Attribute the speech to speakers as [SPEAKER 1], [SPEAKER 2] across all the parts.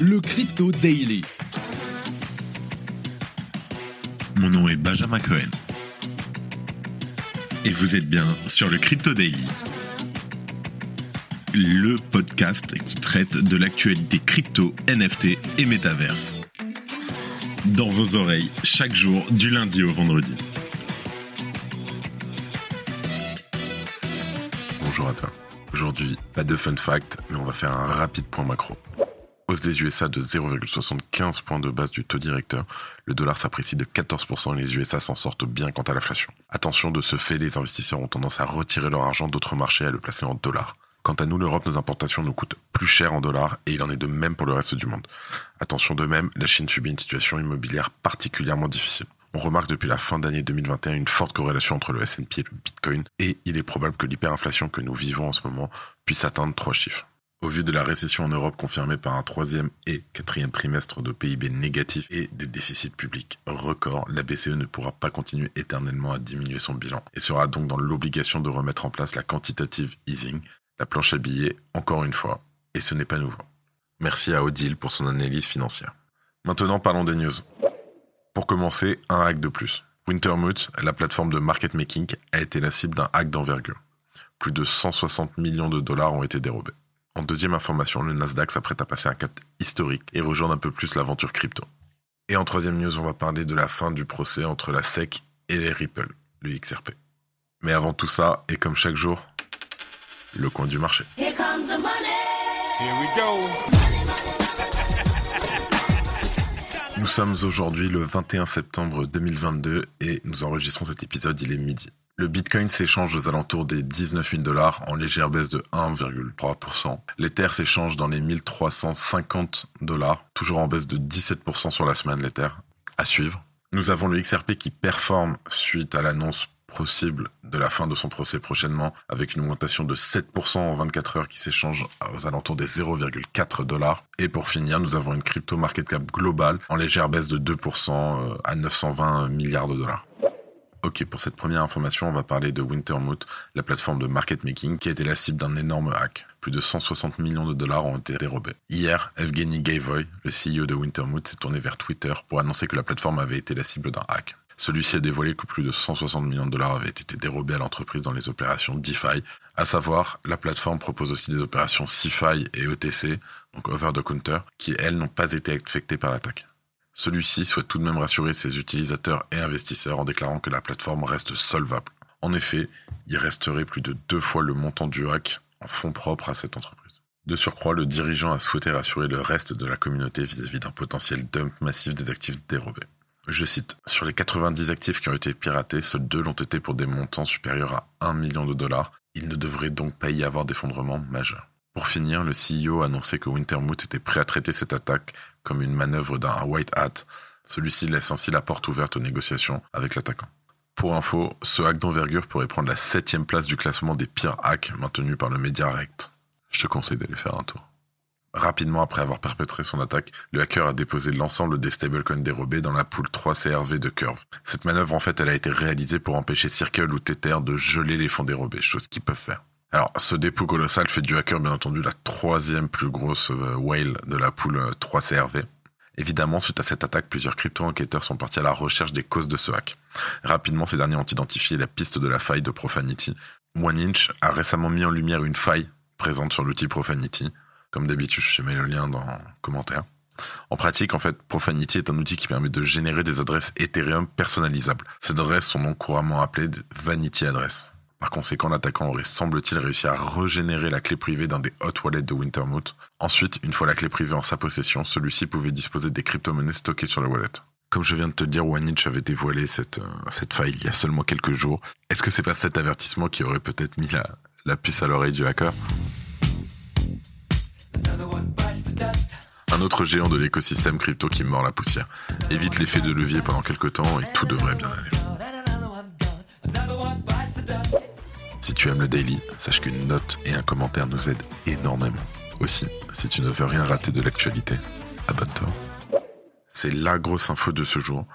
[SPEAKER 1] le Crypto Daily.
[SPEAKER 2] Mon nom est Benjamin Cohen. Et vous êtes bien sur le Crypto Daily. Le podcast qui traite de l'actualité crypto, NFT et métaverse. Dans vos oreilles, chaque jour, du lundi au vendredi. Bonjour à toi. Aujourd'hui, pas de fun fact, mais on va faire un rapide point macro. Hausse des USA de 0,75 points de base du taux directeur, le dollar s'apprécie de 14% et les USA s'en sortent bien quant à l'inflation. Attention, de ce fait, les investisseurs ont tendance à retirer leur argent d'autres marchés et à le placer en dollars. Quant à nous, l'Europe, nos importations nous coûtent plus cher en dollars et il en est de même pour le reste du monde. Attention de même, la Chine subit une situation immobilière particulièrement difficile. On remarque depuis la fin d'année 2021 une forte corrélation entre le S&P et le Bitcoin et il est probable que l'hyperinflation que nous vivons en ce moment puisse atteindre trois chiffres. Au vu de la récession en Europe confirmée par un troisième et quatrième trimestre de PIB négatif et des déficits publics records, la BCE ne pourra pas continuer éternellement à diminuer son bilan et sera donc dans l'obligation de remettre en place la quantitative easing, la planche à billets, encore une fois, et ce n'est pas nouveau. Merci à Odile pour son analyse financière. Maintenant parlons des news. Pour commencer, un hack de plus. Wintermute, la plateforme de market making, a été la cible d'un hack d'envergure. Plus de 160 millions de dollars ont été dérobés. En deuxième information, le Nasdaq s'apprête à passer un cap historique et rejoindre un peu plus l'aventure crypto. Et en troisième news, on va parler de la fin du procès entre la SEC et les Ripple, le XRP. Mais avant tout ça, et comme chaque jour, le coin du marché.
[SPEAKER 3] Here comes the money.
[SPEAKER 4] Here we go.
[SPEAKER 2] Nous sommes aujourd'hui le 21 septembre 2022 et nous enregistrons cet épisode, il est midi. Le Bitcoin s'échange aux alentours des 19 000 dollars en légère baisse de 1,3%. L'Ether s'échange dans les 1350 dollars, toujours en baisse de 17% sur la semaine l'Ether. À suivre. Nous avons le XRP qui performe suite à l'annonce possible de la fin de son procès prochainement avec une augmentation de 7% en 24 heures qui s'échange aux alentours des 0,4 dollars. Et pour finir, nous avons une crypto market cap globale en légère baisse de 2% à 920 milliards de dollars. Ok, pour cette première information, on va parler de Wintermute, la plateforme de market making qui a été la cible d'un énorme hack. Plus de 160 millions de dollars ont été dérobés. Hier, Evgeny Gayvoy, le CEO de Wintermute, s'est tourné vers Twitter pour annoncer que la plateforme avait été la cible d'un hack. Celui-ci a dévoilé que plus de 160 millions de dollars avaient été dérobés à l'entreprise dans les opérations DeFi. À savoir, la plateforme propose aussi des opérations CeFi et ETC, donc over the counter, qui elles n'ont pas été affectées par l'attaque. Celui-ci souhaite tout de même rassurer ses utilisateurs et investisseurs en déclarant que la plateforme reste solvable. En effet, il resterait plus de deux fois le montant du hack en fonds propres à cette entreprise. De surcroît, le dirigeant a souhaité rassurer le reste de la communauté vis-à-vis d'un potentiel dump massif des actifs dérobés. Je cite, sur les 90 actifs qui ont été piratés, seuls deux l'ont été pour des montants supérieurs à 1 million de dollars. Il ne devrait donc pas y avoir d'effondrement majeur. Pour finir, le CEO a annoncé que Wintermute était prêt à traiter cette attaque comme une manœuvre d'un white hat. Celui-ci laisse ainsi la porte ouverte aux négociations avec l'attaquant. Pour info, ce hack d'envergure pourrait prendre la septième place du classement des pires hacks maintenus par le MediaRect. Je te conseille d'aller faire un tour. Rapidement après avoir perpétré son attaque, le hacker a déposé l'ensemble des stablecoins dérobés dans la poule 3CRV de Curve. Cette manœuvre, en fait, elle a été réalisée pour empêcher Circle ou Tether de geler les fonds dérobés, chose qu'ils peuvent faire. Alors, ce dépôt colossal fait du hacker, bien entendu, la troisième plus grosse euh, whale de la poule 3CRV. Évidemment, suite à cette attaque, plusieurs crypto-enquêteurs sont partis à la recherche des causes de ce hack. Rapidement, ces derniers ont identifié la piste de la faille de Profanity. OneInch a récemment mis en lumière une faille présente sur l'outil Profanity. Comme d'habitude, je mets le lien dans le commentaire. En pratique, en fait, Profanity est un outil qui permet de générer des adresses Ethereum personnalisables. Ces adresses sont donc couramment appelées Vanity Address. Par conséquent, l'attaquant aurait, semble-t-il, réussi à régénérer la clé privée d'un des hot wallets de Wintermute. Ensuite, une fois la clé privée en sa possession, celui-ci pouvait disposer des crypto-monnaies stockées sur la wallet. Comme je viens de te dire, OneInch avait dévoilé cette, euh, cette faille il y a seulement quelques jours. Est-ce que c'est pas cet avertissement qui aurait peut-être mis la, la puce à l'oreille du hacker? Un autre géant de l'écosystème crypto qui mord la poussière. Évite l'effet de levier pendant quelques temps et tout devrait bien aller. Si tu aimes le daily, sache qu'une note et un commentaire nous aident énormément. Aussi, si tu ne veux rien rater de l'actualité, abonne-toi. C'est la grosse info de ce jour.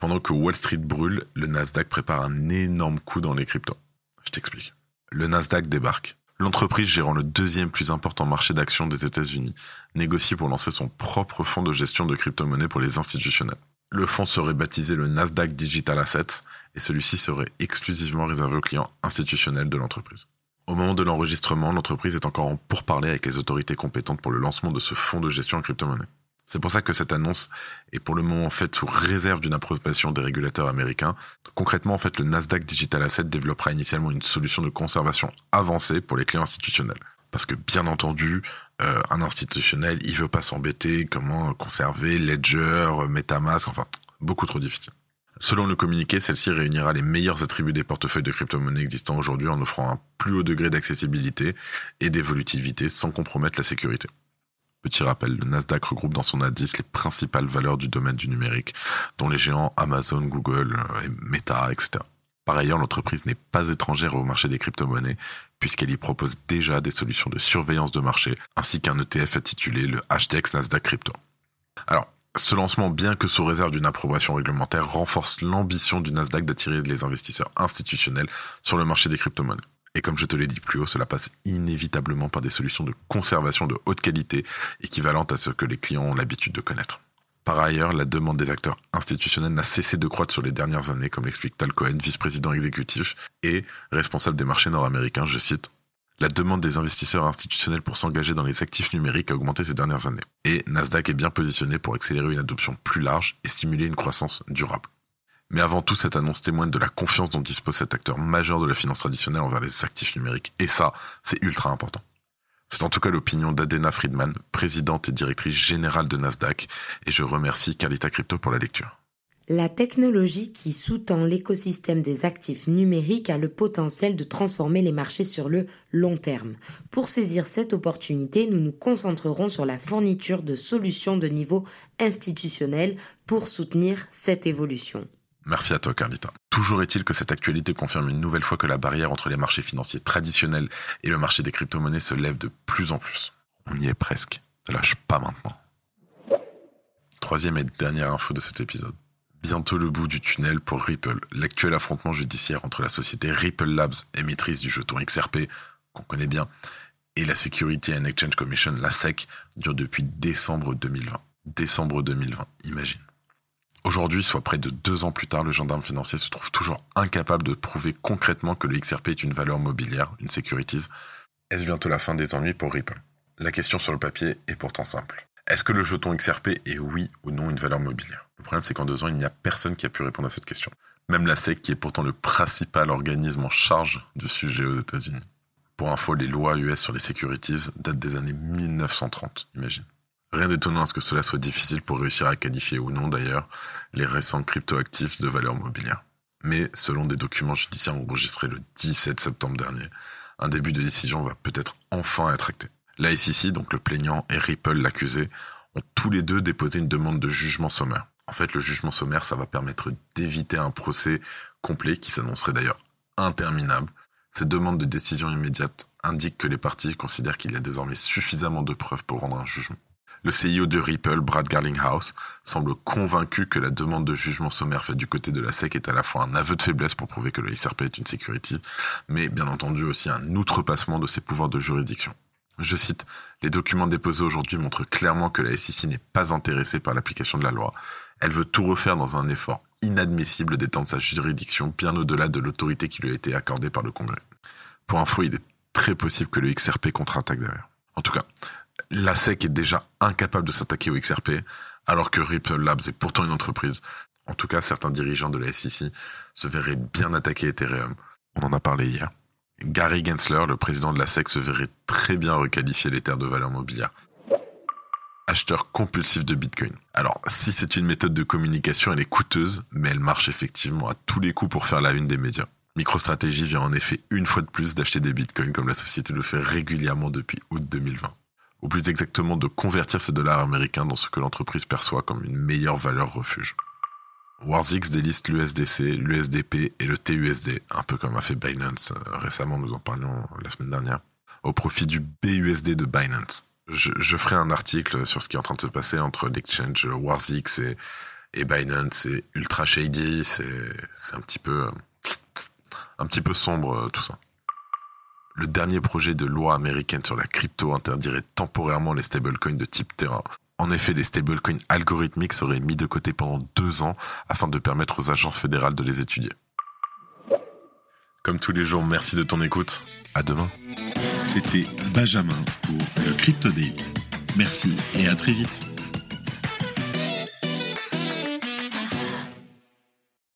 [SPEAKER 2] Pendant que Wall Street brûle, le Nasdaq prépare un énorme coup dans les cryptos. Je t'explique. Le Nasdaq débarque. L'entreprise gérant le deuxième plus important marché d'actions des États-Unis négocie pour lancer son propre fonds de gestion de crypto-monnaies pour les institutionnels. Le fonds serait baptisé le Nasdaq Digital Assets et celui-ci serait exclusivement réservé aux clients institutionnels de l'entreprise. Au moment de l'enregistrement, l'entreprise est encore en pourparlers avec les autorités compétentes pour le lancement de ce fonds de gestion en crypto-monnaie. C'est pour ça que cette annonce est pour le moment faite sous réserve d'une approbation des régulateurs américains. Concrètement, en fait, le Nasdaq Digital Asset développera initialement une solution de conservation avancée pour les clients institutionnels. Parce que bien entendu, euh, un institutionnel, il veut pas s'embêter comment conserver Ledger, MetaMask, enfin beaucoup trop difficile. Selon le communiqué, celle-ci réunira les meilleurs attributs des portefeuilles de crypto-monnaies existants aujourd'hui en offrant un plus haut degré d'accessibilité et d'évolutivité sans compromettre la sécurité. Petit rappel, le Nasdaq regroupe dans son indice les principales valeurs du domaine du numérique, dont les géants Amazon, Google, euh, et Meta, etc. Par ailleurs, l'entreprise n'est pas étrangère au marché des crypto-monnaies, puisqu'elle y propose déjà des solutions de surveillance de marché, ainsi qu'un ETF intitulé le HDX Nasdaq Crypto. Alors, ce lancement, bien que sous réserve d'une approbation réglementaire, renforce l'ambition du Nasdaq d'attirer les investisseurs institutionnels sur le marché des crypto-monnaies. Et comme je te l'ai dit plus haut, cela passe inévitablement par des solutions de conservation de haute qualité équivalentes à ce que les clients ont l'habitude de connaître. Par ailleurs, la demande des acteurs institutionnels n'a cessé de croître sur les dernières années, comme l'explique Tal Cohen, vice-président exécutif et responsable des marchés nord-américains, je cite. La demande des investisseurs institutionnels pour s'engager dans les actifs numériques a augmenté ces dernières années. Et Nasdaq est bien positionné pour accélérer une adoption plus large et stimuler une croissance durable. Mais avant tout, cette annonce témoigne de la confiance dont dispose cet acteur majeur de la finance traditionnelle envers les actifs numériques. Et ça, c'est ultra important. C'est en tout cas l'opinion d'Adena Friedman, présidente et directrice générale de Nasdaq, et je remercie Carlita Crypto pour la lecture.
[SPEAKER 1] La technologie qui sous-tend l'écosystème des actifs numériques a le potentiel de transformer les marchés sur le long terme. Pour saisir cette opportunité, nous nous concentrerons sur la fourniture de solutions de niveau institutionnel pour soutenir cette évolution.
[SPEAKER 2] Merci à toi, Carlita. Toujours est-il que cette actualité confirme une nouvelle fois que la barrière entre les marchés financiers traditionnels et le marché des crypto-monnaies se lève de plus en plus. On y est presque. Ne lâche pas maintenant. Troisième et dernière info de cet épisode. Bientôt le bout du tunnel pour Ripple. L'actuel affrontement judiciaire entre la société Ripple Labs, émettrice du jeton XRP, qu'on connaît bien, et la Security and Exchange Commission, la SEC, dure depuis décembre 2020. Décembre 2020, imagine. Aujourd'hui, soit près de deux ans plus tard, le gendarme financier se trouve toujours incapable de prouver concrètement que le XRP est une valeur mobilière, une securities. Est-ce bientôt la fin des ennuis pour Ripple? La question sur le papier est pourtant simple. Est-ce que le jeton XRP est oui ou non une valeur mobilière? Le problème c'est qu'en deux ans, il n'y a personne qui a pu répondre à cette question. Même la SEC, qui est pourtant le principal organisme en charge du sujet aux États-Unis. Pour info, les lois US sur les securities datent des années 1930, imagine. Rien d'étonnant à ce que cela soit difficile pour réussir à qualifier ou non d'ailleurs les récents cryptoactifs de valeur mobilière. Mais selon des documents judiciaires enregistrés le 17 septembre dernier, un début de décision va peut-être enfin être acté. La SEC, donc le plaignant, et Ripple, l'accusé, ont tous les deux déposé une demande de jugement sommaire. En fait, le jugement sommaire, ça va permettre d'éviter un procès complet qui s'annoncerait d'ailleurs interminable. Cette demande de décision immédiate indique que les parties considèrent qu'il y a désormais suffisamment de preuves pour rendre un jugement. Le CEO de Ripple, Brad Garlinghouse, semble convaincu que la demande de jugement sommaire faite du côté de la SEC est à la fois un aveu de faiblesse pour prouver que le XRP est une security, mais bien entendu aussi un outrepassement de ses pouvoirs de juridiction. Je cite, Les documents déposés aujourd'hui montrent clairement que la SEC n'est pas intéressée par l'application de la loi. Elle veut tout refaire dans un effort inadmissible d'étendre sa juridiction bien au-delà de l'autorité qui lui a été accordée par le Congrès. Pour info, il est très possible que le XRP contre-attaque derrière. En tout cas, la SEC est déjà incapable de s'attaquer au XRP, alors que Ripple Labs est pourtant une entreprise. En tout cas, certains dirigeants de la SEC se verraient bien attaquer Ethereum. On en a parlé hier. Gary Gensler, le président de la SEC, se verrait très bien requalifier les terres de valeur mobilière. Acheteur compulsif de Bitcoin. Alors, si c'est une méthode de communication, elle est coûteuse, mais elle marche effectivement à tous les coups pour faire la une des médias. MicroStrategy vient en effet une fois de plus d'acheter des bitcoins comme la société le fait régulièrement depuis août 2020 ou plus exactement de convertir ces dollars américains dans ce que l'entreprise perçoit comme une meilleure valeur refuge. Warzix déliste l'USDC, l'USDP et le TUSD, un peu comme a fait Binance euh, récemment, nous en parlions la semaine dernière, au profit du BUSD de Binance. Je, ferai un article sur ce qui est en train de se passer entre l'exchange Warzix et, et Binance. C'est ultra shady, c'est un petit peu, un petit peu sombre euh, tout ça. Le dernier projet de loi américaine sur la crypto interdirait temporairement les stablecoins de type terrain. En effet, les stablecoins algorithmiques seraient mis de côté pendant deux ans afin de permettre aux agences fédérales de les étudier. Comme tous les jours, merci de ton écoute. À demain.
[SPEAKER 3] C'était Benjamin pour le Crypto. Merci et à très vite.